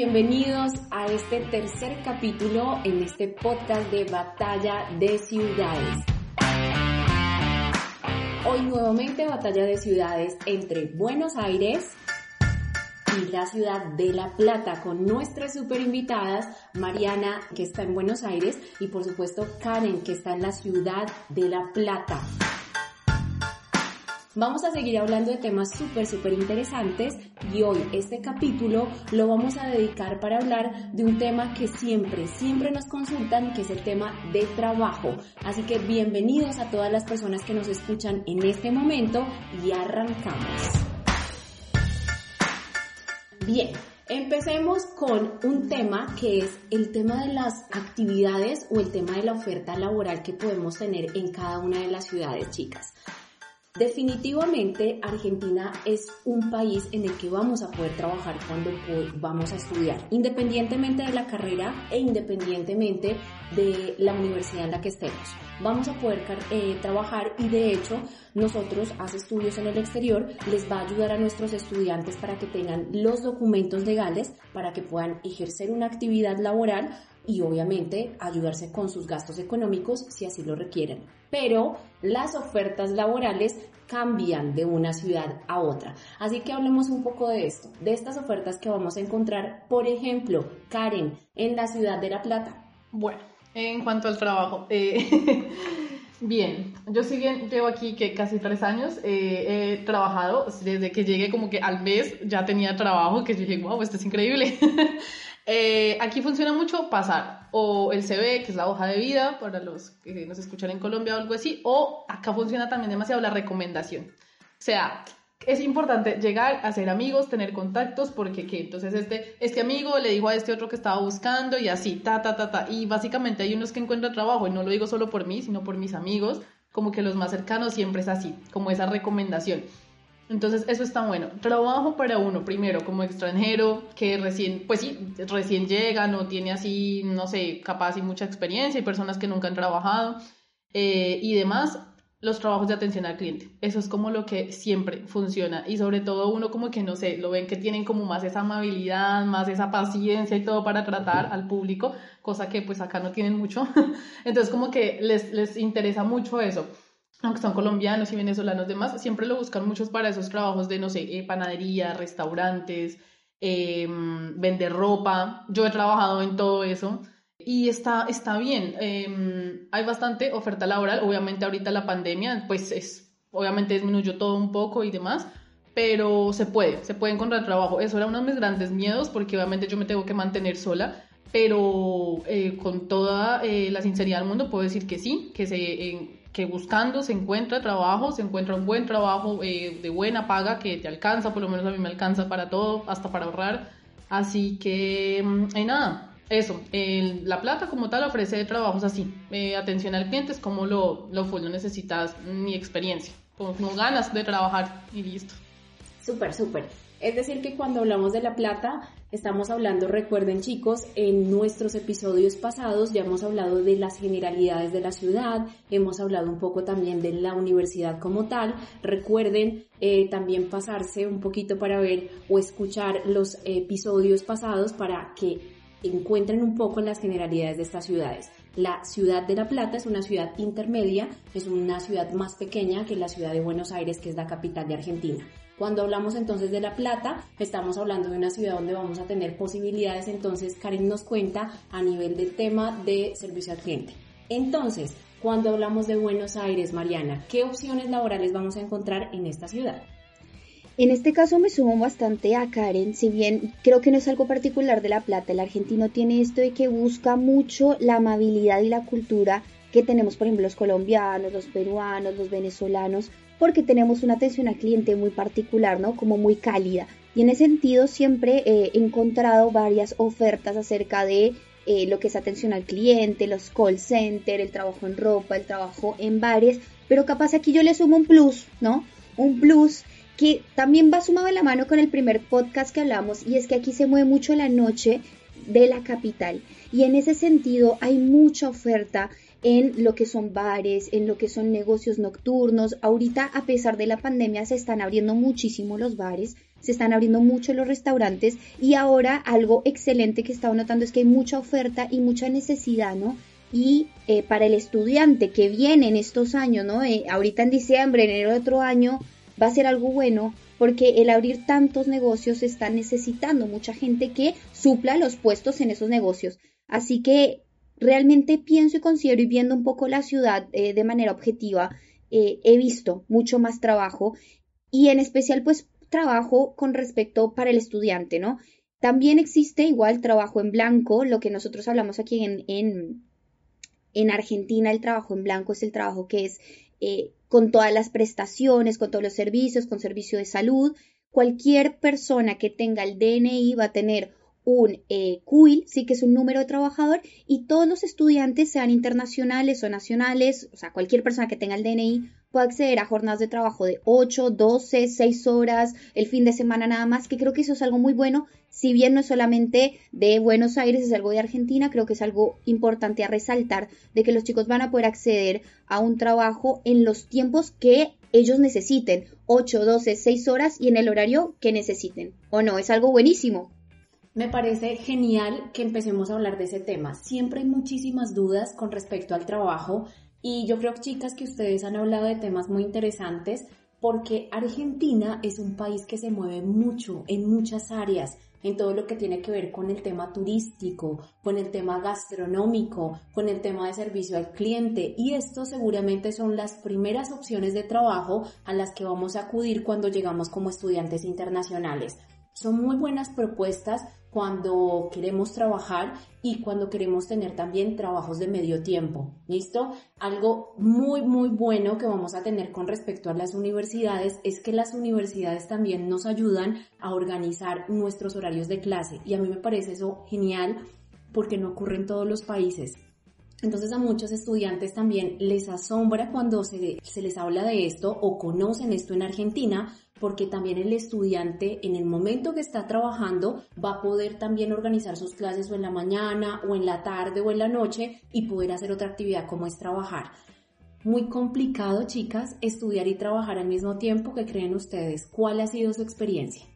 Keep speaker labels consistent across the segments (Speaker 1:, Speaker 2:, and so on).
Speaker 1: bienvenidos a este tercer capítulo en este podcast de Batalla de Ciudades. Hoy nuevamente Batalla de Ciudades entre Buenos Aires y la ciudad de La Plata con nuestras super invitadas, Mariana que está en Buenos Aires y por supuesto Karen que está en la ciudad de La Plata. Vamos a seguir hablando de temas súper, súper interesantes y hoy este capítulo lo vamos a dedicar para hablar de un tema que siempre, siempre nos consultan, que es el tema de trabajo. Así que bienvenidos a todas las personas que nos escuchan en este momento y arrancamos. Bien, Empecemos con un tema que es el tema de las actividades o el tema de la oferta laboral que podemos tener en cada una de las ciudades, chicas. Definitivamente Argentina es un país en el que vamos a poder trabajar cuando vamos a estudiar, independientemente de la carrera e independientemente de la universidad en la que estemos. Vamos a poder eh, trabajar y de hecho nosotros, hace estudios en el exterior, les va a ayudar a nuestros estudiantes para que tengan los documentos legales para que puedan ejercer una actividad laboral y obviamente ayudarse con sus gastos económicos si así lo requieren. Pero las ofertas laborales cambian de una ciudad a otra. Así que hablemos un poco de esto, de estas ofertas que vamos a encontrar, por ejemplo, Karen, en la ciudad de La Plata.
Speaker 2: Bueno, en cuanto al trabajo, eh, bien, yo sí bien llevo aquí que casi tres años, eh, he trabajado desde que llegué como que al mes ya tenía trabajo, que dije, wow, esto es increíble. Eh, aquí funciona mucho pasar o el CV, que es la hoja de vida para los que nos escuchan en Colombia o algo así, o acá funciona también demasiado la recomendación. O sea, es importante llegar a ser amigos, tener contactos, porque ¿qué? Entonces este, este amigo le dijo a este otro que estaba buscando y así, ta, ta, ta, ta. Y básicamente hay unos que encuentran trabajo, y no lo digo solo por mí, sino por mis amigos, como que los más cercanos siempre es así, como esa recomendación. Entonces, eso está bueno. Trabajo para uno, primero, como extranjero, que recién, pues sí, recién llega, no tiene así, no sé, capaz y mucha experiencia, hay personas que nunca han trabajado eh, y demás, los trabajos de atención al cliente. Eso es como lo que siempre funciona y sobre todo uno como que, no sé, lo ven que tienen como más esa amabilidad, más esa paciencia y todo para tratar al público, cosa que pues acá no tienen mucho. Entonces, como que les, les interesa mucho eso aunque son colombianos y venezolanos demás, siempre lo buscan muchos para esos trabajos de, no sé, eh, panadería, restaurantes, em, vender ropa. Yo he trabajado en todo eso y está, está bien. Em, hay bastante oferta laboral. Obviamente ahorita la pandemia, pues es, obviamente disminuyó todo un poco y demás, pero se puede, se puede encontrar trabajo. Eso era uno de mis grandes miedos porque obviamente yo me tengo que mantener sola pero eh, con toda eh, la sinceridad del mundo puedo decir que sí, que se, que buscando se encuentra trabajo, se encuentra un buen trabajo eh, de buena paga que te alcanza, por lo menos a mí me alcanza para todo, hasta para ahorrar. Así que, hay nada, eso, La Plata como tal ofrece trabajos así, eh, atención al cliente es como lo, lo full, no necesitas ni experiencia, como ganas de trabajar y listo.
Speaker 1: Súper, súper. Es decir, que cuando hablamos de La Plata, estamos hablando, recuerden chicos, en nuestros episodios pasados ya hemos hablado de las generalidades de la ciudad, hemos hablado un poco también de la universidad como tal. Recuerden eh, también pasarse un poquito para ver o escuchar los episodios pasados para que encuentren un poco las generalidades de estas ciudades. La ciudad de La Plata es una ciudad intermedia, es una ciudad más pequeña que la ciudad de Buenos Aires, que es la capital de Argentina. Cuando hablamos entonces de La Plata, estamos hablando de una ciudad donde vamos a tener posibilidades, entonces Karen nos cuenta a nivel del tema de servicio al cliente. Entonces, cuando hablamos de Buenos Aires, Mariana, ¿qué opciones laborales vamos a encontrar en esta ciudad?
Speaker 3: En este caso me sumo bastante a Karen, si bien creo que no es algo particular de La Plata, el argentino tiene esto de que busca mucho la amabilidad y la cultura que tenemos, por ejemplo, los colombianos, los peruanos, los venezolanos, porque tenemos una atención al cliente muy particular, ¿no? Como muy cálida. Y en ese sentido siempre he encontrado varias ofertas acerca de eh, lo que es atención al cliente, los call center, el trabajo en ropa, el trabajo en bares, pero capaz aquí yo le sumo un plus, ¿no? Un plus que también va sumado en la mano con el primer podcast que hablamos y es que aquí se mueve mucho la noche de la capital y en ese sentido hay mucha oferta en lo que son bares, en lo que son negocios nocturnos. Ahorita, a pesar de la pandemia, se están abriendo muchísimo los bares, se están abriendo mucho los restaurantes y ahora algo excelente que estaba notando es que hay mucha oferta y mucha necesidad, ¿no? Y eh, para el estudiante que viene en estos años, ¿no? Eh, ahorita en diciembre, enero de otro año, va a ser algo bueno porque el abrir tantos negocios está necesitando mucha gente que supla los puestos en esos negocios. Así que realmente pienso y considero y viendo un poco la ciudad eh, de manera objetiva, eh, he visto mucho más trabajo y en especial pues trabajo con respecto para el estudiante, ¿no? También existe igual trabajo en blanco, lo que nosotros hablamos aquí en, en, en Argentina, el trabajo en blanco es el trabajo que es eh, con todas las prestaciones, con todos los servicios, con servicio de salud. Cualquier persona que tenga el DNI va a tener un eh, CUIL, sí que es un número de trabajador, y todos los estudiantes, sean internacionales o nacionales, o sea, cualquier persona que tenga el DNI, puede acceder a jornadas de trabajo de 8, 12, 6 horas, el fin de semana nada más, que creo que eso es algo muy bueno, si bien no es solamente de Buenos Aires, es algo de Argentina, creo que es algo importante a resaltar, de que los chicos van a poder acceder a un trabajo en los tiempos que ellos necesiten, 8, 12, 6 horas y en el horario que necesiten. ¿O no? Es algo buenísimo.
Speaker 1: Me parece genial que empecemos a hablar de ese tema. Siempre hay muchísimas dudas con respecto al trabajo y yo creo, chicas, que ustedes han hablado de temas muy interesantes porque Argentina es un país que se mueve mucho en muchas áreas, en todo lo que tiene que ver con el tema turístico, con el tema gastronómico, con el tema de servicio al cliente y estos seguramente son las primeras opciones de trabajo a las que vamos a acudir cuando llegamos como estudiantes internacionales. Son muy buenas propuestas cuando queremos trabajar y cuando queremos tener también trabajos de medio tiempo. ¿Listo? Algo muy, muy bueno que vamos a tener con respecto a las universidades es que las universidades también nos ayudan a organizar nuestros horarios de clase y a mí me parece eso genial porque no ocurre en todos los países. Entonces a muchos estudiantes también les asombra cuando se, se, les habla de esto o conocen esto en Argentina porque también el estudiante en el momento que está trabajando va a poder también organizar sus clases o en la mañana o en la tarde o en la noche y poder hacer otra actividad como es trabajar. Muy complicado, chicas, estudiar y trabajar al mismo tiempo que creen ustedes. ¿Cuál ha sido su experiencia?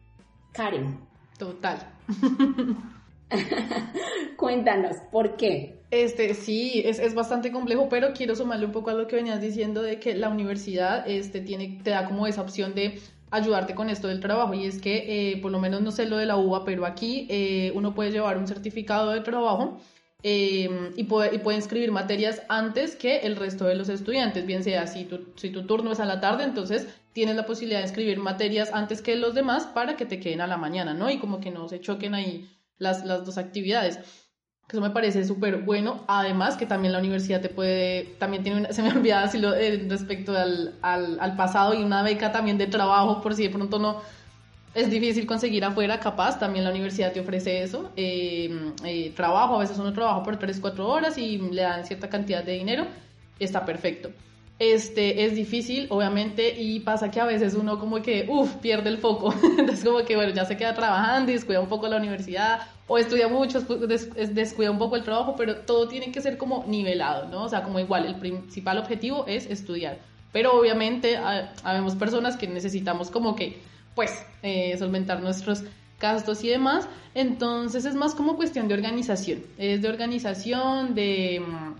Speaker 1: Karen.
Speaker 2: Total.
Speaker 1: Cuéntanos, ¿por qué?
Speaker 2: Este, sí, es, es, bastante complejo, pero quiero sumarle un poco a lo que venías diciendo de que la universidad este, tiene, te da como esa opción de ayudarte con esto del trabajo y es que eh, por lo menos no sé lo de la UBA, pero aquí eh, uno puede llevar un certificado de trabajo eh, y, puede, y puede inscribir materias antes que el resto de los estudiantes, bien sea si tu, si tu turno es a la tarde, entonces tienes la posibilidad de inscribir materias antes que los demás para que te queden a la mañana, ¿no? Y como que no se choquen ahí las, las dos actividades. Eso me parece súper bueno. Además, que también la universidad te puede, también tiene una, se me olvidaba decirlo eh, respecto al, al, al, pasado y una beca también de trabajo, por si de pronto no es difícil conseguir afuera, capaz, también la universidad te ofrece eso. Eh, eh, trabajo, a veces uno trabaja por 3, 4 horas y le dan cierta cantidad de dinero, está perfecto. Este, es difícil, obviamente, y pasa que a veces uno como que, uff, pierde el foco. Entonces como que, bueno, ya se queda trabajando y descuida un poco la universidad o estudia mucho, descuida un poco el trabajo, pero todo tiene que ser como nivelado, ¿no? O sea, como igual, el principal objetivo es estudiar. Pero obviamente habemos personas que necesitamos como que, pues, eh, solventar nuestros gastos y demás. Entonces es más como cuestión de organización. Es de organización, de, mm,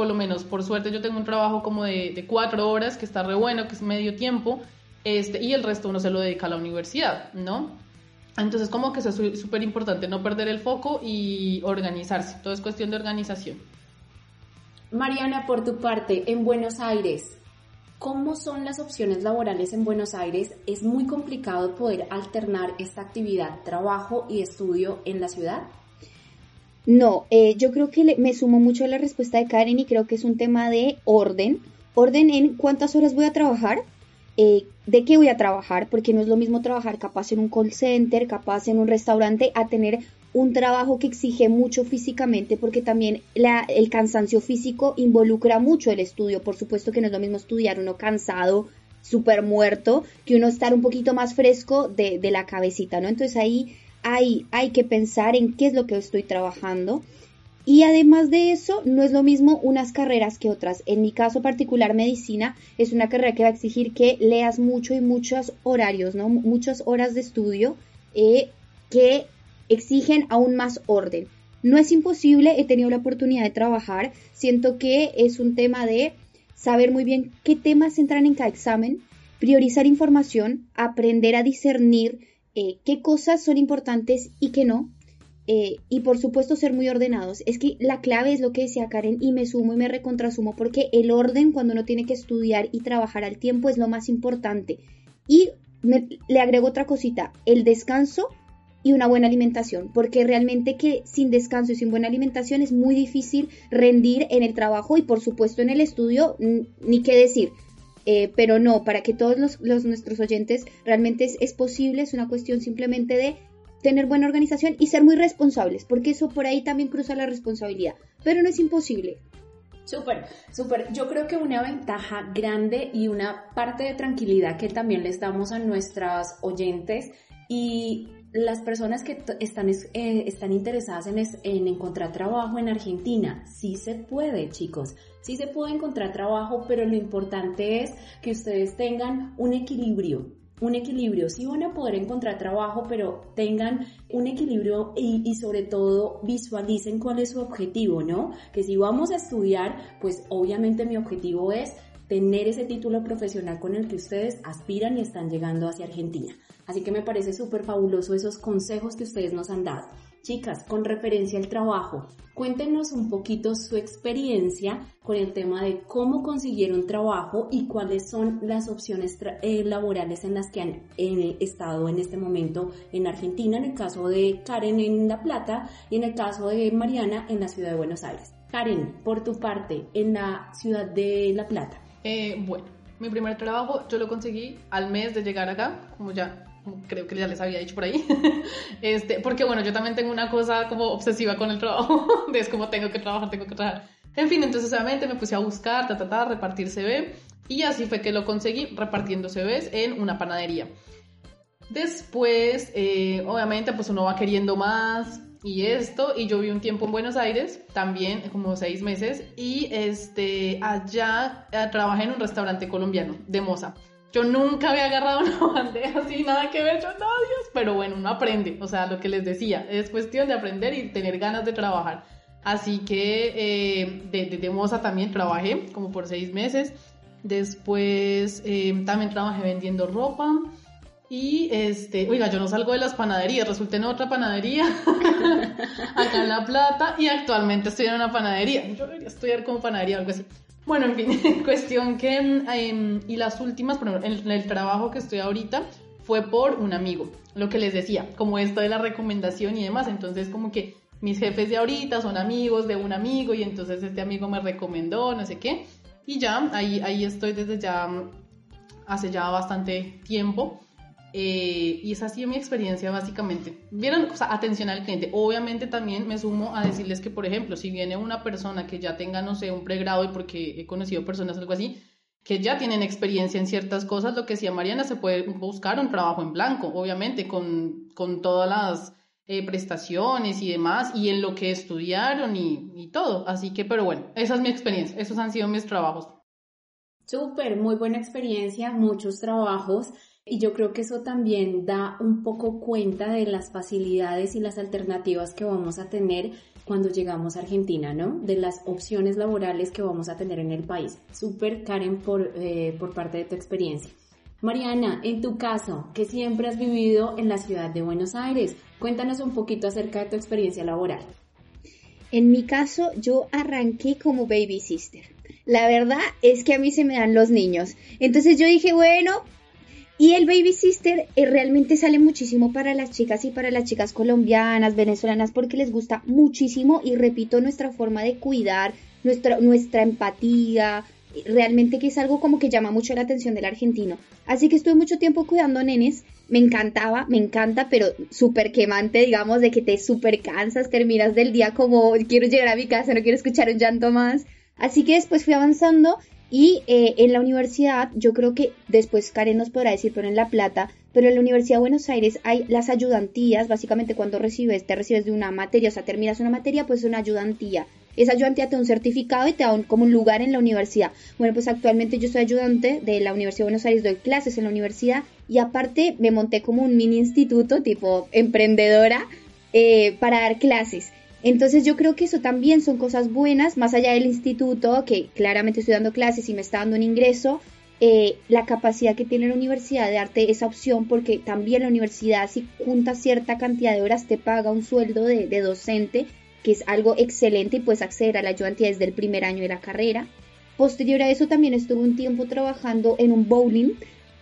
Speaker 2: por lo menos, por suerte yo tengo un trabajo como de, cuatro horas, que está re bueno, que es medio tiempo, este, y el resto uno se lo dedica a la universidad, ¿no? Entonces, como que eso es súper importante, no perder el foco y organizarse. Todo es cuestión de organización.
Speaker 1: Mariana, por tu parte, en Buenos Aires, ¿cómo son las opciones laborales en Buenos Aires? ¿Es muy complicado poder alternar esta actividad, trabajo y estudio en la ciudad?
Speaker 3: No, eh, yo creo que me sumo mucho a la respuesta de Karen y creo que es un tema de orden. Orden en cuántas horas voy a trabajar, eh, de qué voy a trabajar, porque no es lo mismo trabajar capaz en un call center, capaz en un restaurante, a tener un trabajo que exige mucho físicamente, porque también la, el cansancio físico involucra mucho el estudio. Por supuesto que no es lo mismo estudiar uno cansado, súper muerto, que uno estar un poquito más fresco de, de la cabecita, ¿no? Entonces ahí hay, hay que pensar en qué es lo que estoy trabajando. Y además de eso, no es lo mismo unas carreras que otras. En mi caso particular, medicina es una carrera que va a exigir que leas mucho y muchos horarios, ¿no? Muchas horas de estudio eh, que exigen aún más orden. No es imposible, he tenido la oportunidad de trabajar. Siento que es un tema de saber muy bien qué temas entran en cada examen, priorizar información, aprender a discernir eh, qué cosas son importantes y qué no. Eh, y por supuesto ser muy ordenados. Es que la clave es lo que decía Karen y me sumo y me recontrasumo porque el orden cuando uno tiene que estudiar y trabajar al tiempo es lo más importante. Y le agrego otra cosita, el descanso y una buena alimentación, porque realmente que sin descanso y sin buena alimentación es muy difícil rendir en el trabajo y por supuesto en el estudio, ni qué decir. Eh, pero no, para que todos los, nuestros oyentes realmente es, posible, es una cuestión simplemente de tener buena organización y ser muy responsables, porque eso por ahí también cruza la responsabilidad, pero no es imposible.
Speaker 1: Súper, súper. Yo creo que una ventaja grande y una parte de tranquilidad que también les damos a nuestras oyentes y las personas que están, eh, están interesadas en, en, encontrar trabajo en Argentina, sí se puede, chicos, sí se puede encontrar trabajo, pero lo importante es que ustedes tengan un equilibrio, un equilibrio. Sí van a poder encontrar trabajo, pero tengan un equilibrio y, y, sobre todo visualicen cuál es su objetivo, ¿no? Que si vamos a estudiar, pues obviamente mi objetivo es tener ese título profesional con el que ustedes aspiran y están llegando hacia Argentina. Así que me parece súper fabuloso esos consejos que ustedes nos han dado. Chicas, con referencia al trabajo, cuéntenos un poquito su experiencia con el tema de cómo consiguieron trabajo y cuáles son las opciones eh, laborales en las que han eh, estado en este momento en Argentina, en el caso de Karen en La Plata y en el caso de Mariana en la ciudad de Buenos Aires. Karen, por tu parte, en la ciudad de La Plata.
Speaker 2: Eh, bueno, mi primer trabajo yo lo conseguí al mes de llegar acá, como ya creo que ya les había dicho por ahí, este, porque bueno, yo también tengo una cosa como obsesiva con el trabajo, es como tengo que trabajar, tengo que trabajar. En fin, entonces obviamente me puse a buscar, ta, ta, ta, repartir CV, y así fue que lo conseguí repartiendo CVs en una panadería. Después, eh, obviamente, pues uno va queriendo más y esto, y yo vi un tiempo en Buenos Aires, también como seis meses, y este, allá eh, trabajé en un restaurante colombiano de moza. Yo nunca había agarrado una bandeja así, nada que ver, yo no, Dios, pero bueno, uno aprende, o sea, lo que les decía, es cuestión de aprender y tener ganas de trabajar. Así que eh, de, de, moza también trabajé como por seis meses. Después eh, también trabajé vendiendo ropa. Y este, oiga, yo no salgo de las panaderías, resulté en otra panadería acá en La Plata y actualmente estoy en una panadería. Yo debería estudiar como panadería o algo así. Bueno, en fin, cuestión que, em, y las últimas, pero en el trabajo que estoy ahorita fue por un amigo, lo que les decía, como esto de la recomendación y demás, entonces como que mis jefes de ahorita son amigos de un amigo y entonces este amigo me recomendó, no sé qué, y ya, ahí, ahí estoy desde ya, hace ya bastante tiempo. Eh, y esa ha sido mi experiencia básicamente. Vieron, o sea, atención al cliente. Obviamente también me sumo a decirles que, por ejemplo, si viene una persona que ya tenga, no sé, un pregrado y porque he conocido personas algo así, que ya tienen experiencia en ciertas cosas, lo que decía Mariana, se puede buscar un trabajo en blanco, obviamente, con, con todas las eh, prestaciones y demás, y en lo que estudiaron y, y todo. Así que, pero bueno, esa es mi experiencia, esos han sido mis trabajos.
Speaker 1: Súper, muy buena experiencia, muchos trabajos. Y yo creo que eso también da un poco cuenta de las facilidades y las alternativas que vamos a tener cuando llegamos a Argentina, ¿no? De las opciones laborales que vamos a tener en el país. Súper, Karen, por, eh, por parte de tu experiencia. Mariana, en tu caso, que siempre has vivido en la ciudad de Buenos Aires, cuéntanos un poquito acerca de tu experiencia laboral.
Speaker 3: En mi caso, yo arranqué como baby sister. La verdad es que a mí se me dan los niños. Entonces yo dije, bueno, Y el Baby Sister eh, realmente sale muchísimo para las chicas y para las chicas colombianas, venezolanas, porque les gusta muchísimo y repito, nuestra forma de cuidar, nuestra, nuestra empatía, realmente que es algo como que llama mucho la atención del argentino. Así que estuve mucho tiempo cuidando nenes, me encantaba, me encanta, pero súper quemante, digamos, de que te súper cansas, terminas del día como quiero llegar a mi casa, no quiero escuchar un llanto más. Así que después fui avanzando y eh, en la universidad, yo creo que después Karen nos podrá decir, pero en La Plata, pero en la Universidad de Buenos Aires hay las ayudantías, básicamente cuando recibes, te recibes de una materia, o sea, terminas una materia, pues es una ayudantía. Esa ayudantía te da un certificado y te da como un lugar en la universidad. Bueno, pues actualmente yo soy ayudante de la Universidad de Buenos Aires, doy clases en la universidad y aparte me monté como un mini instituto tipo emprendedora eh, para dar clases. Entonces yo creo que eso también son cosas buenas, más allá del instituto, que claramente estoy dando clases y me está dando un ingreso, eh, la capacidad que tiene la universidad de darte esa opción, porque también la universidad si junta cierta cantidad de horas te paga un sueldo de, docente, que es algo excelente y puedes acceder a la ayudantía desde el primer año de la carrera. Posterior a eso también estuve un tiempo trabajando en un bowling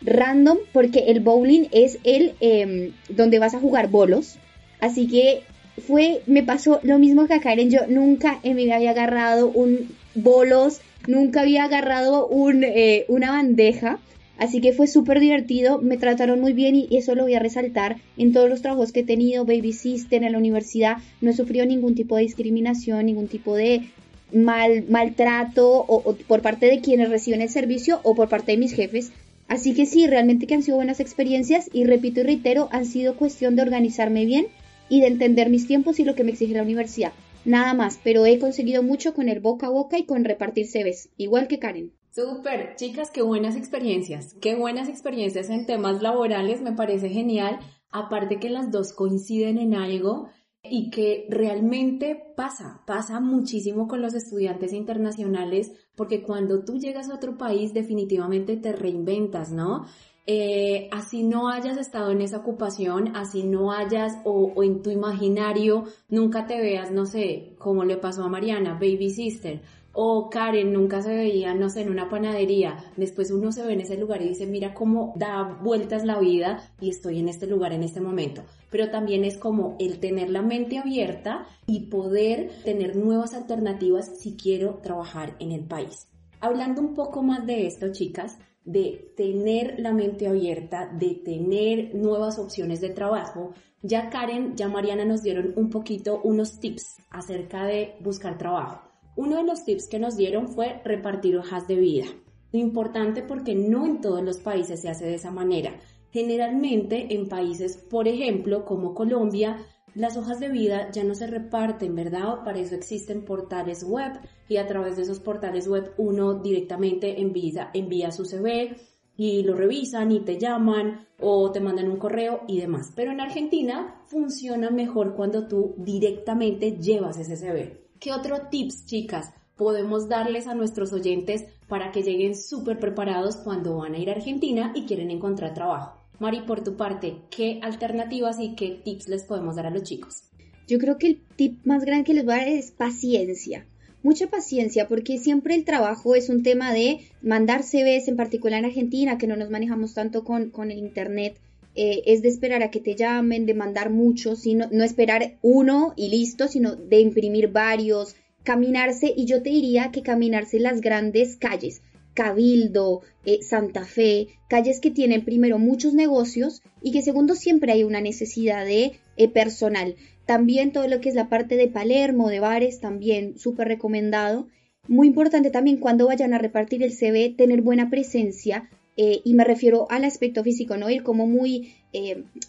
Speaker 3: random, porque el bowling es el em, donde vas a jugar bolos. Así que fue, me pasó lo mismo que a Karen, yo nunca en mi vida había agarrado un bolos, nunca había agarrado un, eh, una bandeja, así que fue súper divertido, me trataron muy bien y, eso lo voy a resaltar en todos los trabajos que he tenido, baby sister en la universidad, no he sufrido ningún tipo de discriminación, ningún tipo de mal, maltrato o por parte de quienes reciben el servicio o por parte de mis jefes. Así que sí, realmente que han sido buenas experiencias y repito y reitero, han sido cuestión de organizarme bien y de entender mis tiempos y lo que me exige la universidad. Nada más, pero he conseguido mucho con el boca a boca y con repartir CVs, igual que Karen.
Speaker 1: Súper, chicas, qué buenas experiencias, qué buenas experiencias en temas laborales, me parece genial, aparte que las dos coinciden en algo y que realmente pasa, pasa muchísimo con los estudiantes internacionales, porque cuando tú llegas a otro país definitivamente te reinventas, ¿no? Eh, así no hayas estado en esa ocupación, así no hayas o, en tu imaginario nunca te veas, no sé, como le pasó a Mariana, baby sister, o Karen nunca se veía, no sé, en una panadería, después uno se ve en ese lugar y dice, mira cómo da vueltas la vida y estoy en este lugar en este momento. Pero también es como el tener la mente abierta y poder tener nuevas alternativas si quiero trabajar en el país. Hablando un poco más de esto, chicas, de tener la mente abierta, de tener nuevas opciones de trabajo. Ya Karen, ya Mariana nos dieron un poquito unos tips acerca de buscar trabajo. Uno de los tips que nos dieron fue repartir hojas de vida. Lo importante porque no en todos los países se hace de esa manera. Generalmente en países, por ejemplo, como Colombia, las hojas de vida ya no se reparten, ¿verdad? Para eso existen portales web y a través de esos portales web uno directamente envía, envía su CV y lo revisan y te llaman o te mandan un correo y demás. Pero en Argentina funciona mejor cuando tú directamente llevas ese CV. ¿Qué otro tips, chicas, podemos darles a nuestros oyentes para que lleguen súper preparados cuando van a ir a Argentina y quieren encontrar trabajo? Mari, por tu parte, ¿qué alternativas y qué tips les podemos dar a los chicos?
Speaker 3: Yo creo que el tip más grande que les voy a dar es paciencia. Mucha paciencia, porque siempre el trabajo es un tema de mandar CVs, en particular en Argentina, que no nos manejamos tanto con, con el Internet. Eh, es de esperar a que te llamen, de mandar muchos, sino, no esperar uno y listo, sino de imprimir varios, caminarse, y yo te diría que caminarse las grandes calles. Cabildo, eh, Santa Fe, calles que tienen primero muchos negocios y que segundo siempre hay una necesidad de eh, personal. También todo lo que es la parte de Palermo, de bares, también súper recomendado. Muy importante también cuando vayan a repartir el CV, tener buena presencia, eh, y me refiero al aspecto físico, no ir como muy,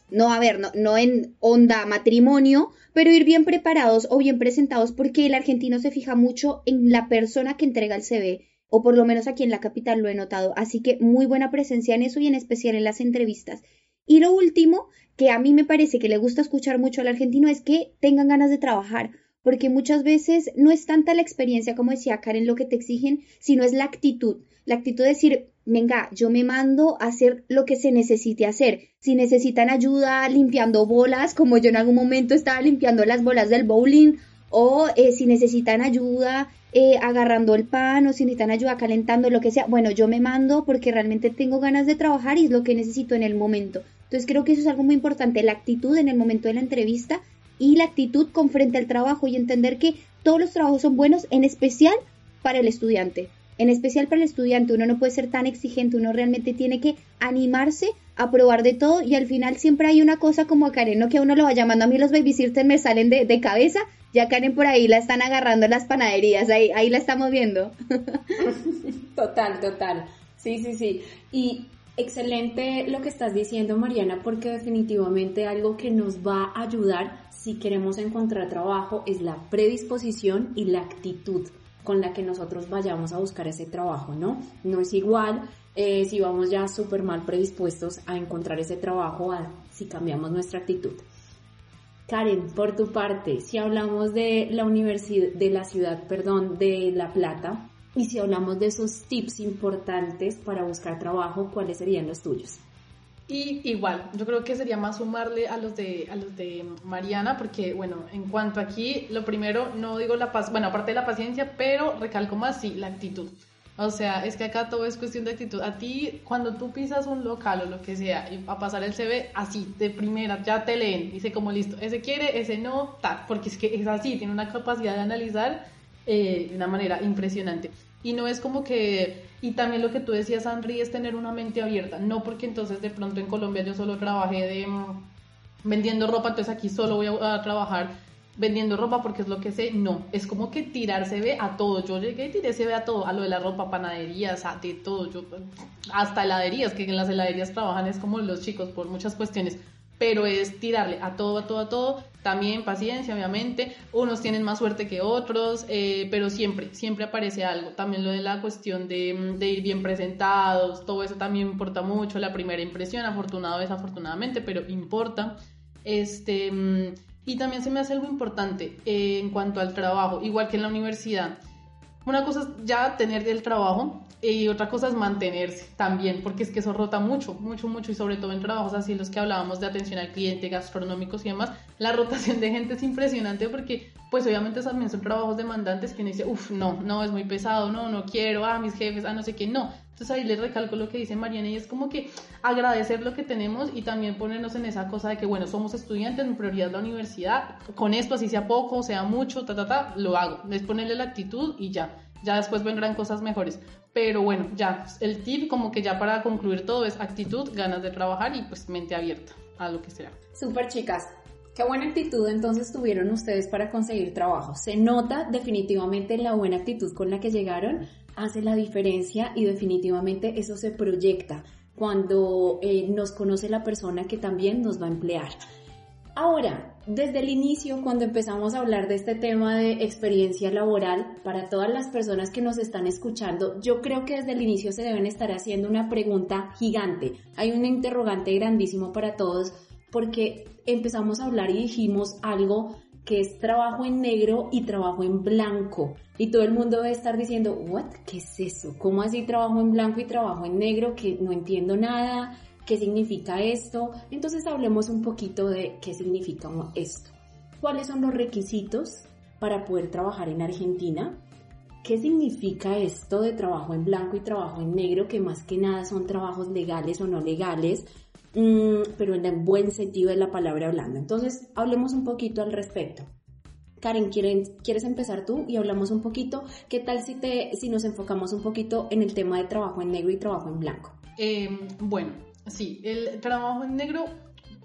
Speaker 3: no, a ver, no, en onda matrimonio, pero ir bien preparados o bien presentados porque el argentino se fija mucho en la persona que entrega el CV o por lo menos aquí en la capital lo he notado. Así que muy buena presencia en eso y en especial en las entrevistas. Y lo último, que a mí me parece que le gusta escuchar mucho al argentino, es que tengan ganas de trabajar, porque muchas veces no es tanta la experiencia, como decía Karen, lo que te exigen, sino es la actitud. La actitud de decir, venga, yo me mando a hacer lo que se necesite hacer. Si necesitan ayuda limpiando bolas, como yo en algún momento estaba limpiando las bolas del bowling, o eh, si necesitan ayuda eh, agarrando el pan o si necesitan ayuda calentando, lo que sea, bueno, yo me mando porque realmente tengo ganas de trabajar y es lo que necesito en el momento. Entonces creo que eso es algo muy importante, la actitud en el momento de la entrevista y la actitud con frente al trabajo y entender que todos los trabajos son buenos, en especial para el estudiante. En especial para el estudiante, uno no puede ser tan exigente, uno realmente tiene que animarse a probar de todo y al final siempre hay una cosa como Karen, no que a uno lo va llamando, a mí los babysitters me salen de cabeza, ya Karen por ahí la están agarrando las panaderías, ahí, ahí la estamos viendo.
Speaker 1: Total, total. Sí, sí, sí. Y excelente lo que estás diciendo, Mariana, porque definitivamente algo que nos va a ayudar si queremos encontrar trabajo es la predisposición y la actitud con la que nosotros vayamos a buscar ese trabajo, ¿no? No es igual eh, si vamos ya súper mal predispuestos a encontrar ese trabajo a si cambiamos nuestra actitud. Karen, por tu parte, si hablamos de la universidad, de la ciudad, perdón, de La Plata, y si hablamos de esos tips importantes para buscar trabajo, ¿cuáles serían los tuyos?
Speaker 2: Y igual, yo creo que sería más sumarle a los de a los de Mariana, porque bueno, en cuanto aquí, lo primero, no digo la paz, bueno, aparte de la paciencia, pero recalco más sí, la actitud. O sea, es que acá todo es cuestión de actitud. A ti, cuando tú pisas un local o lo que sea, y a pasar el CV, así, de primera, ya te leen, dice como listo, ese quiere, ese no, tal, porque es que es así, tiene una capacidad de analizar eh, de una manera impresionante. Y no es como que, y también lo que tú decías, Henry, es tener una mente abierta, no porque entonces de pronto en Colombia yo solo trabajé de mm, vendiendo ropa, entonces aquí solo voy a trabajar vendiendo ropa porque es lo que sé, no, es como que tirarse ve a todo, yo llegué y tiré se ve a todo, a lo de la ropa, panaderías, a de todo, yo, hasta heladerías, que en las heladerías trabajan es como los chicos por muchas cuestiones, pero es tirarle a todo, a todo, a todo, también paciencia, obviamente, unos tienen más suerte que otros, eh, pero siempre, siempre aparece algo, también lo de la cuestión de, de ir bien presentados, todo eso también importa mucho, la primera impresión, afortunado o desafortunadamente, pero importa, este mm, y también se me hace algo importante eh, en cuanto al trabajo, igual que en la universidad. Una cosa es ya tener el trabajo y otra cosa es mantenerse también, porque es que eso rota mucho, mucho, mucho y sobre todo en trabajos así los que hablábamos de atención al cliente, gastronómicos y demás, la rotación de gente es impresionante porque pues obviamente también son trabajos demandantes que uno dice, uff, no, no, es muy pesado, no, no quiero, ah, mis jefes, ah, no sé qué, no. Entonces ahí les recalco lo que dice Mariana y es como que agradecer lo que tenemos y también ponernos en esa cosa de que, bueno, somos estudiantes, mi prioridad es la universidad, con esto, así sea poco, sea mucho, ta, ta, ta, lo hago. Es ponerle la actitud y ya. Ya después vendrán cosas mejores. Pero bueno, ya, el tip como que ya para concluir todo es actitud, ganas de trabajar y pues mente abierta a lo que sea.
Speaker 1: Super chicas, Qué buena actitud entonces tuvieron ustedes para conseguir trabajo. Se nota definitivamente la buena actitud con la que llegaron, hace la diferencia y definitivamente eso se proyecta cuando eh, nos conoce la persona que también nos va a emplear. Ahora, desde el inicio, cuando empezamos a hablar de este tema de experiencia laboral, para todas las personas que nos están escuchando, yo creo que desde el inicio se deben estar haciendo una pregunta gigante. Hay un interrogante grandísimo para todos porque empezamos a hablar y dijimos algo que es trabajo en negro y trabajo en blanco. Y todo el mundo debe estar diciendo. ¿Qué es eso? ¿Cómo así trabajo en blanco y trabajo en negro? Que no entiendo nada. ¿Qué significa esto? Entonces hablemos un poquito de qué significa esto. ¿Cuáles son los requisitos para poder trabajar en Argentina? ¿Qué significa esto de trabajo en blanco y trabajo en negro? Que más que nada son trabajos legales o no legales Mm, pero en el buen sentido de la palabra hablando. Entonces, hablemos un poquito al respecto. Karen, ¿quieres empezar tú y hablamos un poquito? ¿Qué tal si, te, si nos enfocamos un poquito en el tema de trabajo en negro y trabajo en blanco?
Speaker 2: Em, bueno, sí, el trabajo en negro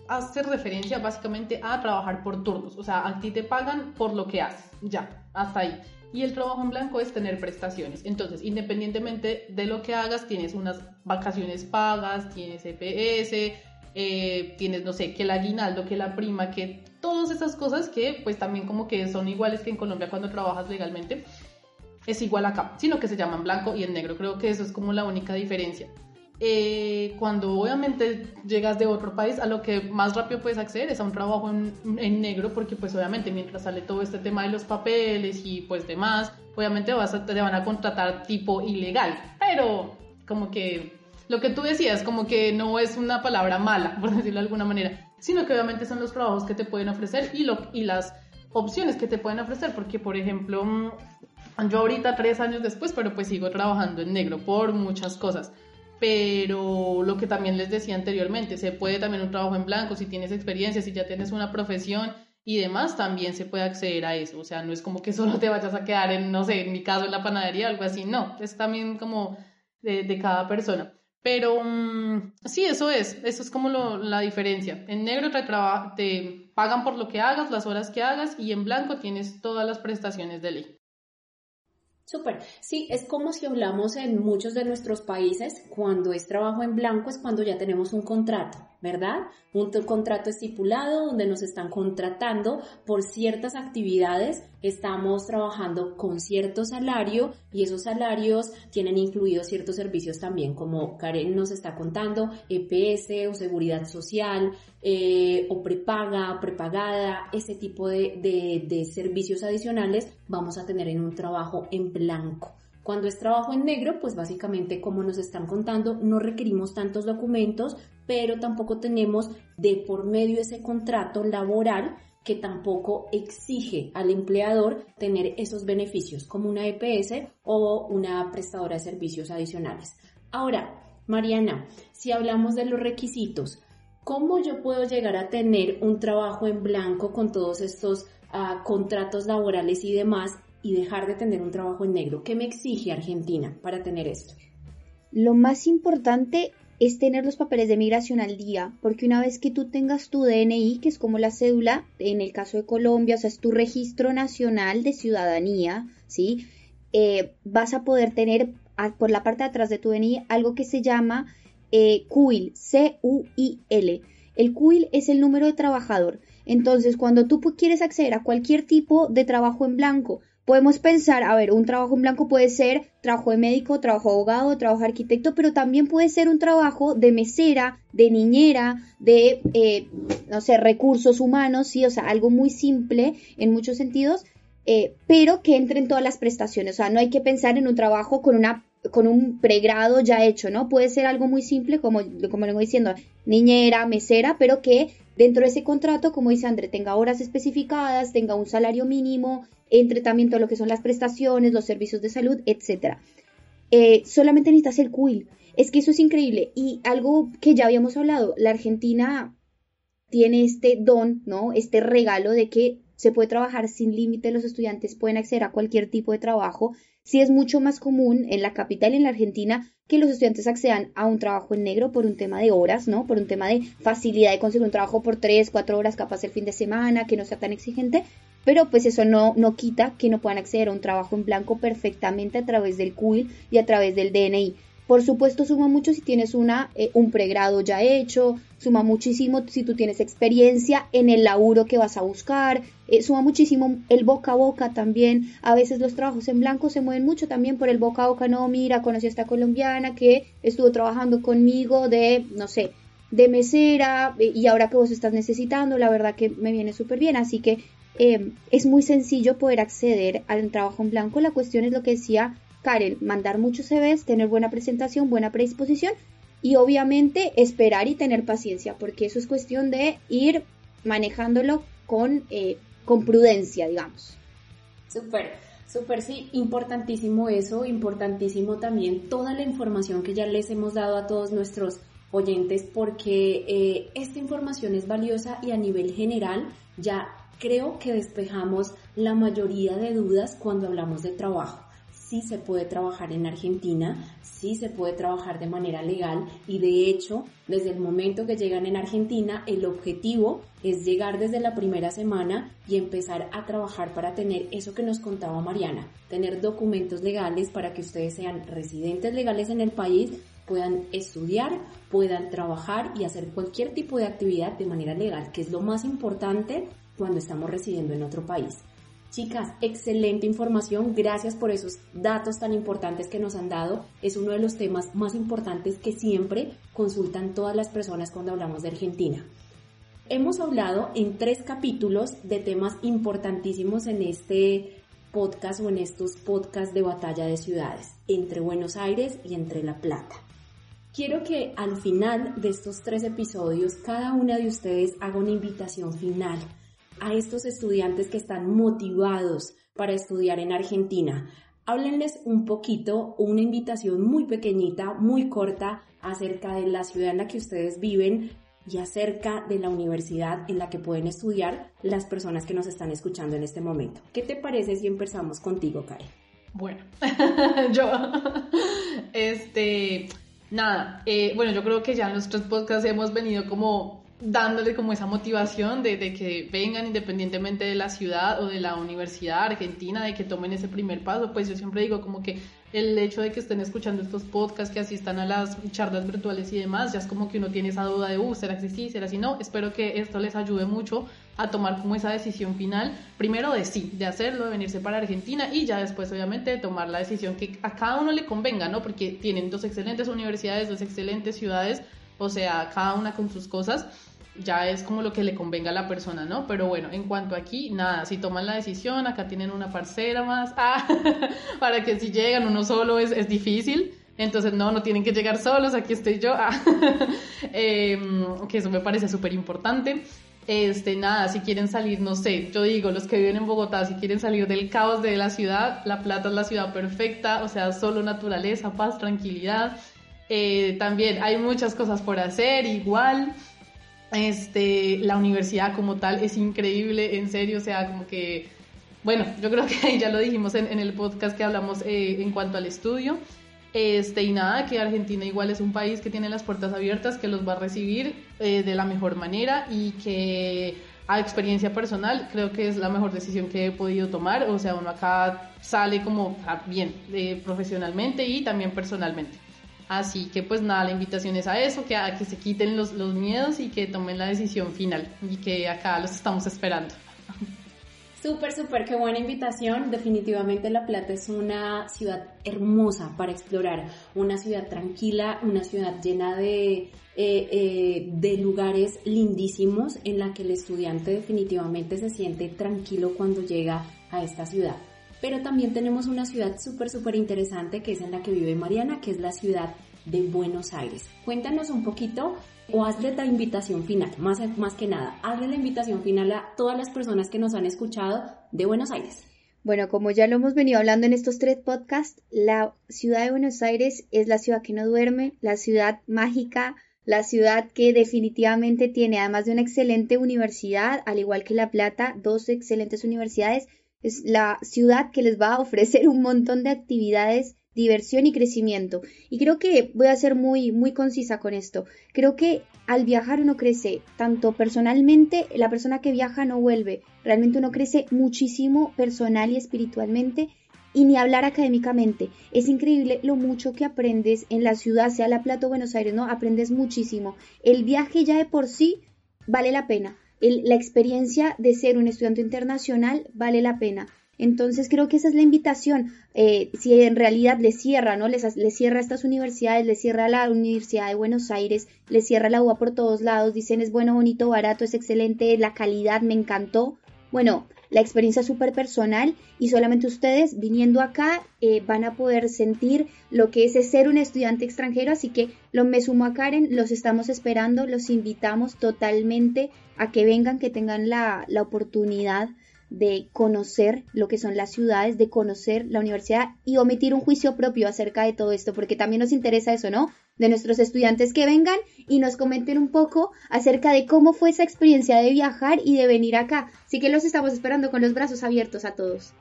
Speaker 2: hace referencia básicamente a trabajar por turnos, o sea, a ti te pagan por lo que haces, ya, hasta ahí. Y el trabajo en blanco es tener prestaciones. Entonces, independientemente de lo que hagas, tienes unas vacaciones pagas, tienes EPS, eh, tienes, no sé, que el aguinaldo, que la prima, que todas esas cosas que pues también como que son iguales que en Colombia cuando trabajas legalmente, es igual acá, sino que se llaman blanco y en negro. Creo que eso es como la única diferencia. Eh, cuando obviamente llegas de otro país, a lo que más rápido puedes acceder es a un trabajo en, negro, porque pues obviamente mientras sale todo este tema de los papeles y pues demás, obviamente vas a, te van a contratar tipo ilegal, pero como que lo que tú decías, como que no es una palabra mala, por decirlo de alguna manera, sino que obviamente son los trabajos que te pueden ofrecer y, lo, y las opciones que te pueden ofrecer, porque por ejemplo, mm, yo ahorita tres años después, pero pues sigo trabajando en negro por muchas cosas. Pero lo que también les decía anteriormente, se puede también un trabajo en blanco, si tienes experiencia, si ya tienes una profesión y demás, también se puede acceder a eso. O sea, no es como que solo te vayas a quedar en, no sé, en mi caso en la panadería o algo así, no, es también como de, cada persona. Pero mm, sí, eso es, eso es como la diferencia. En negro te, te pagan por lo que hagas, las horas que hagas, y en blanco tienes todas las prestaciones de ley.
Speaker 1: Súper. Sí, es como si hablamos en muchos de nuestros países, cuando es trabajo en blanco es cuando ya tenemos un contrato, ¿verdad? Un contrato estipulado donde nos están contratando por ciertas actividades, estamos trabajando con cierto salario y esos salarios tienen incluidos ciertos servicios también, como Karen nos está contando, EPS o seguridad social, eh, o prepaga, prepagada, ese tipo de, de servicios adicionales vamos a tener en un trabajo en blanco. Cuando es trabajo en negro, pues básicamente como nos están contando, no requerimos tantos documentos, pero tampoco tenemos de por medio ese contrato laboral que tampoco exige al empleador tener esos beneficios como una EPS o una prestadora de servicios adicionales. Ahora, Mariana, si hablamos de los requisitos, ¿cómo yo puedo llegar a tener un trabajo en blanco con todos estos ah, contratos laborales y demás y dejar de tener un trabajo en negro? ¿Qué me exige Argentina para tener esto?
Speaker 3: Lo más importante es tener los papeles de migración al día, porque una vez que tú tengas tu DNI, que es como la cédula, en el caso de Colombia, o sea, es tu registro nacional de ciudadanía, ¿sí? Eh, vas a poder tener por la parte de atrás de tu DNI algo que se llama eh, CUIL, C-U-I-L. El CUIL es el número de trabajador. Entonces, cuando tú quieres acceder a cualquier tipo de trabajo en blanco, Podemos pensar, a ver, un trabajo en blanco puede ser trabajo de médico, trabajo de abogado, trabajo de arquitecto, pero también puede ser un trabajo de mesera, de niñera, de, eh, no sé, recursos humanos, sí, o sea, algo muy simple en muchos sentidos, eh, pero que entre en todas las prestaciones. O sea, no hay que pensar en un trabajo con una con un pregrado ya hecho, ¿no? Puede ser algo muy simple, como, como voy diciendo, niñera, mesera, pero que dentro de ese contrato, como dice André, tenga horas especificadas, tenga un salario mínimo, entre también todo lo que son las prestaciones, los servicios de salud, etc. Eh, solamente necesitas el CUIL. Es que eso es increíble. Y algo que ya habíamos hablado, la Argentina tiene este don, ¿no? Este regalo de que se puede trabajar sin límite, los estudiantes pueden acceder a cualquier tipo de trabajo. Sí es mucho más común en la capital, en la Argentina, que los estudiantes accedan a un trabajo en negro por un tema de horas, ¿no? Por un tema de facilidad de conseguir un trabajo por tres, cuatro horas, capaz el fin de semana, que no sea tan exigente, pero pues eso no, no quita que no puedan acceder a un trabajo en blanco perfectamente a través del CUIL y a través del DNI. Por supuesto, suma mucho si tienes una, eh, un pregrado ya hecho, suma muchísimo si tú tienes experiencia en el laburo que vas a buscar, eh, suma muchísimo el boca a boca también. A veces los trabajos en blanco se mueven mucho también por el boca a boca. No, mira, conocí a esta colombiana que estuvo trabajando conmigo de, no sé, de mesera eh, y ahora que vos estás necesitando, la verdad que me viene súper bien. Así que Em, es muy sencillo poder acceder al trabajo en blanco. La cuestión es lo que decía Karen, mandar muchos CVs, tener buena presentación, buena predisposición y obviamente esperar y tener paciencia, porque eso es cuestión de ir manejándolo con, eh, con prudencia, digamos.
Speaker 1: Súper, súper, sí, importantísimo eso, importantísimo también toda la información que ya les hemos dado a todos nuestros oyentes, porque eh, esta información es valiosa y a nivel general ya Creo que despejamos la mayoría de dudas cuando hablamos de trabajo. Sí se puede trabajar en Argentina, sí se puede trabajar de manera legal y de hecho, desde el momento que llegan en Argentina, el objetivo es llegar desde la primera semana y empezar a trabajar para tener eso que nos contaba Mariana, tener documentos legales para que ustedes sean residentes legales en el país puedan estudiar, puedan trabajar y hacer cualquier tipo de actividad de manera legal, que es lo más importante cuando estamos residiendo en otro país. Chicas, excelente información. Gracias por esos datos tan importantes que nos han dado. Es uno de los temas más importantes que siempre consultan todas las personas cuando hablamos de Argentina. Hemos hablado en tres capítulos de temas importantísimos en este podcast o en estos podcasts de batalla de ciudades, entre Buenos Aires y entre La Plata. Quiero que al final de estos tres episodios cada una de ustedes haga una invitación final a estos estudiantes que están motivados para estudiar en Argentina? Háblenles un poquito, una invitación muy pequeñita, muy corta, acerca de la ciudad en la que ustedes viven y acerca de la universidad en la que pueden estudiar las personas que nos están escuchando en este momento. ¿Qué te parece si empezamos contigo, Karen?
Speaker 2: Bueno, yo, este, nada, eh, bueno, yo creo que ya en nuestros podcasts hemos venido como dándole como esa motivación de, que vengan independientemente de la ciudad o de la universidad argentina, de que tomen ese primer paso, pues yo siempre digo como que el hecho de que estén escuchando estos podcasts, que asistan a las charlas virtuales y demás, ya es como que uno tiene esa duda de, uh, ¿será que sí? ¿Será si no? Espero que esto les ayude mucho a tomar como esa decisión final, primero de sí, de hacerlo, de venirse para Argentina y ya después obviamente de tomar la decisión que a cada uno le convenga, ¿no? Porque tienen dos excelentes universidades, dos excelentes ciudades, o sea, cada una con sus cosas ya es como lo que le convenga a la persona, ¿no? Pero bueno, en cuanto aquí, nada, si toman la decisión, acá tienen una parcera más, ah, para que si llegan uno solo es, es, difícil, entonces no, no tienen que llegar solos, aquí estoy yo, ah, eh, que eso me parece súper importante. Este, nada, si quieren salir, no sé, yo digo, los que viven en Bogotá, si quieren salir del caos de la ciudad, La Plata es la ciudad perfecta, o sea, solo naturaleza, paz, tranquilidad. Eh, también hay muchas cosas por hacer, igual. Este, la universidad como tal es increíble, en serio, o sea, como que, bueno, yo creo que ya lo dijimos en, el podcast que hablamos eh, en cuanto al estudio. Este, y nada, que Argentina igual es un país que tiene las puertas abiertas, que los va a recibir eh, de la mejor manera y que a experiencia personal creo que es la mejor decisión que he podido tomar. O sea, uno acá sale como ah, bien eh, profesionalmente y también personalmente. Así que pues nada, la invitación es a eso, que a que se quiten los, los miedos y que tomen la decisión final y que acá los estamos esperando.
Speaker 1: Súper, súper, qué buena invitación. Definitivamente La Plata es una ciudad hermosa para explorar, una ciudad tranquila, una ciudad llena de, eh, eh, de lugares lindísimos en la que el estudiante definitivamente se siente tranquilo cuando llega a esta ciudad pero también tenemos una ciudad súper, súper interesante que es en la que vive Mariana, que es la ciudad de Buenos Aires. Cuéntanos un poquito o hazle la invitación final, más, más que nada, hazle la invitación final a todas las personas que nos han escuchado de Buenos Aires.
Speaker 3: Bueno, como ya lo hemos venido hablando en estos tres podcasts, la ciudad de Buenos Aires es la ciudad que no duerme, la ciudad mágica, la ciudad que definitivamente tiene, además de una excelente universidad, al igual que La Plata, dos excelentes universidades, es la ciudad que les va a ofrecer un montón de actividades, diversión y crecimiento. Y creo que voy a ser muy, muy concisa con esto. Creo que al viajar uno crece, tanto personalmente, la persona que viaja no vuelve. Realmente uno crece muchísimo personal y espiritualmente y ni hablar académicamente. Es increíble lo mucho que aprendes en la ciudad, sea La Plata o Buenos Aires, ¿no? Aprendes muchísimo. El viaje ya de por sí vale la pena la experiencia de ser un estudiante internacional vale la pena. Entonces creo que esa es la invitación. Eh, si en realidad le cierra, ¿no? Les, les cierra a estas universidades, les cierra la Universidad de Buenos Aires, les cierra la UA por todos lados, dicen es bueno, bonito, barato, es excelente, la calidad me encantó. Bueno, la experiencia súper personal y solamente ustedes viniendo acá eh, van a poder sentir lo que es ser un estudiante extranjero, así que me sumo a Karen, los estamos esperando, los invitamos totalmente a que vengan, que tengan la, la oportunidad de conocer lo que son las ciudades, de conocer la universidad y omitir un juicio propio acerca de todo esto, porque también nos interesa eso, ¿no? De nuestros estudiantes que vengan y nos comenten un poco acerca de cómo fue esa experiencia de viajar y de venir acá. Así que los estamos esperando con los brazos abiertos a todos.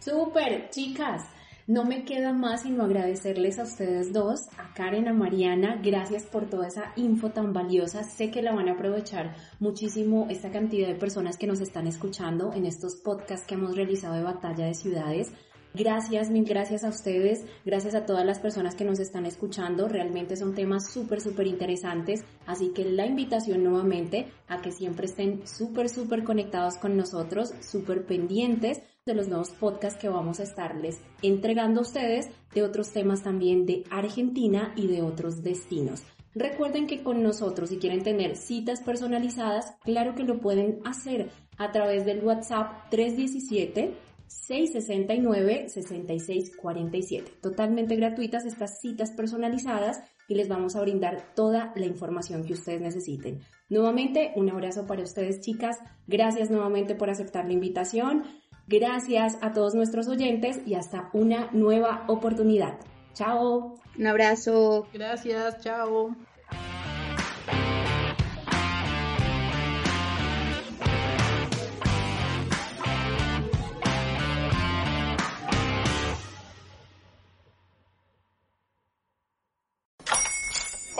Speaker 1: Súper, chicas. No me queda más sino agradecerles a ustedes dos, a Karen, a Mariana, gracias por toda esa info tan valiosa. Sé que la van a aprovechar muchísimo esta cantidad de personas que nos están escuchando en estos podcasts que hemos realizado de Batalla de Ciudades. Gracias, mil gracias a ustedes, gracias a todas las personas que nos están escuchando. Realmente son temas súper, súper interesantes. Así que la invitación nuevamente a que siempre estén súper, súper conectados con nosotros, súper pendientes de los nuevos podcasts que vamos a estarles entregando a ustedes de otros temas también de Argentina y de otros destinos. Recuerden que con nosotros, si quieren tener citas personalizadas, claro que lo pueden hacer a través del WhatsApp 317 669-6647. Totalmente gratuitas estas citas personalizadas y les vamos a brindar toda la información que ustedes necesiten. Nuevamente, un abrazo para ustedes chicas. Gracias nuevamente por aceptar la invitación. Gracias a todos nuestros oyentes y hasta una nueva oportunidad. Chao.
Speaker 3: Un abrazo.
Speaker 2: Gracias, chao.